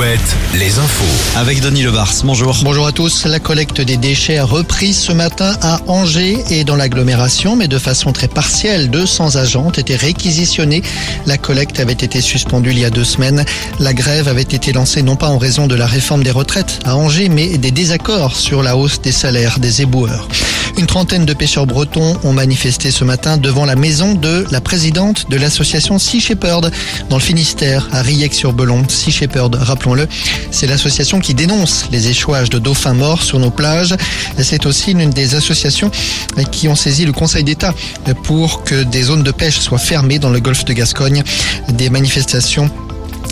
Alouette, les infos. Avec Denis Lebars, bonjour. Bonjour à tous. La collecte des déchets a repris ce matin à Angers et dans l'agglomération, mais de façon très partielle. 200 agents ont été réquisitionnés. La collecte avait été suspendue il y a deux semaines. La grève avait été lancée non pas en raison de la réforme des retraites à Angers, mais des désaccords sur la hausse des salaires des éboueurs. Une trentaine de pêcheurs bretons ont manifesté ce matin devant la maison de la présidente de l'association Sea Shepherd dans le Finistère, à Riec-sur-Belon. Sea Shepherd, rappelons-le, c'est l'association qui dénonce les échouages de dauphins morts sur nos plages. C'est aussi l'une des associations qui ont saisi le Conseil d'État pour que des zones de pêche soient fermées dans le golfe de Gascogne. Des manifestations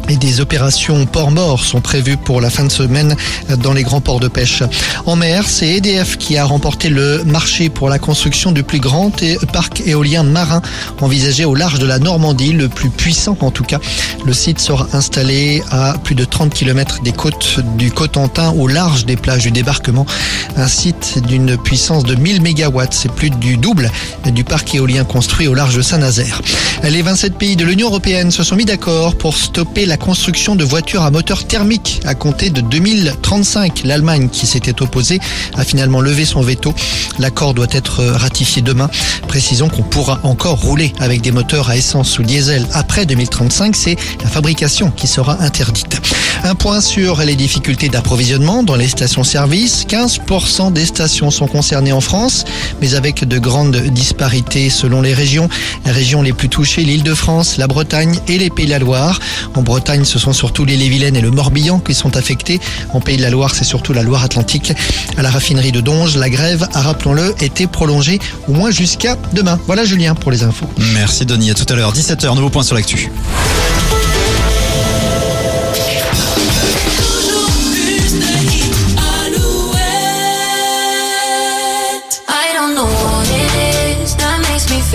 et des opérations port mort sont prévues pour la fin de semaine dans les grands ports de pêche. En mer, c'est EDF qui a remporté le marché pour la construction du plus grand parc éolien marin envisagé au large de la Normandie, le plus puissant en tout cas. Le site sera installé à plus de 30 km des côtes du Cotentin au large des plages du débarquement. Un site d'une puissance de 1000 MW, c'est plus du double du parc éolien construit au large de Saint-Nazaire. Les 27 pays de l'Union européenne se sont mis d'accord pour stopper la construction de voitures à moteur thermique à compter de 2035. L'Allemagne, qui s'était opposée, a finalement levé son veto. L'accord doit être ratifié demain. Précisons qu'on pourra encore rouler avec des moteurs à essence ou diesel après 2035. C'est la fabrication qui sera interdite. Un point sur les difficultés d'approvisionnement dans les stations-service. 15% des stations sont concernées en France, mais avec de grandes disparités selon les régions. Les régions les plus touchées, l'Île-de-France, la Bretagne et les Pays de la Loire. En Bretagne, ce sont surtout les vilaine et le Morbihan qui sont affectés. En Pays de la Loire, c'est surtout la Loire-Atlantique. À la raffinerie de Donge, la grève rappelons-le, été prolongée au moins jusqu'à demain. Voilà Julien pour les infos. Merci Denis, à tout à l'heure. 17h, nouveau point sur l'actu.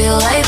Feel like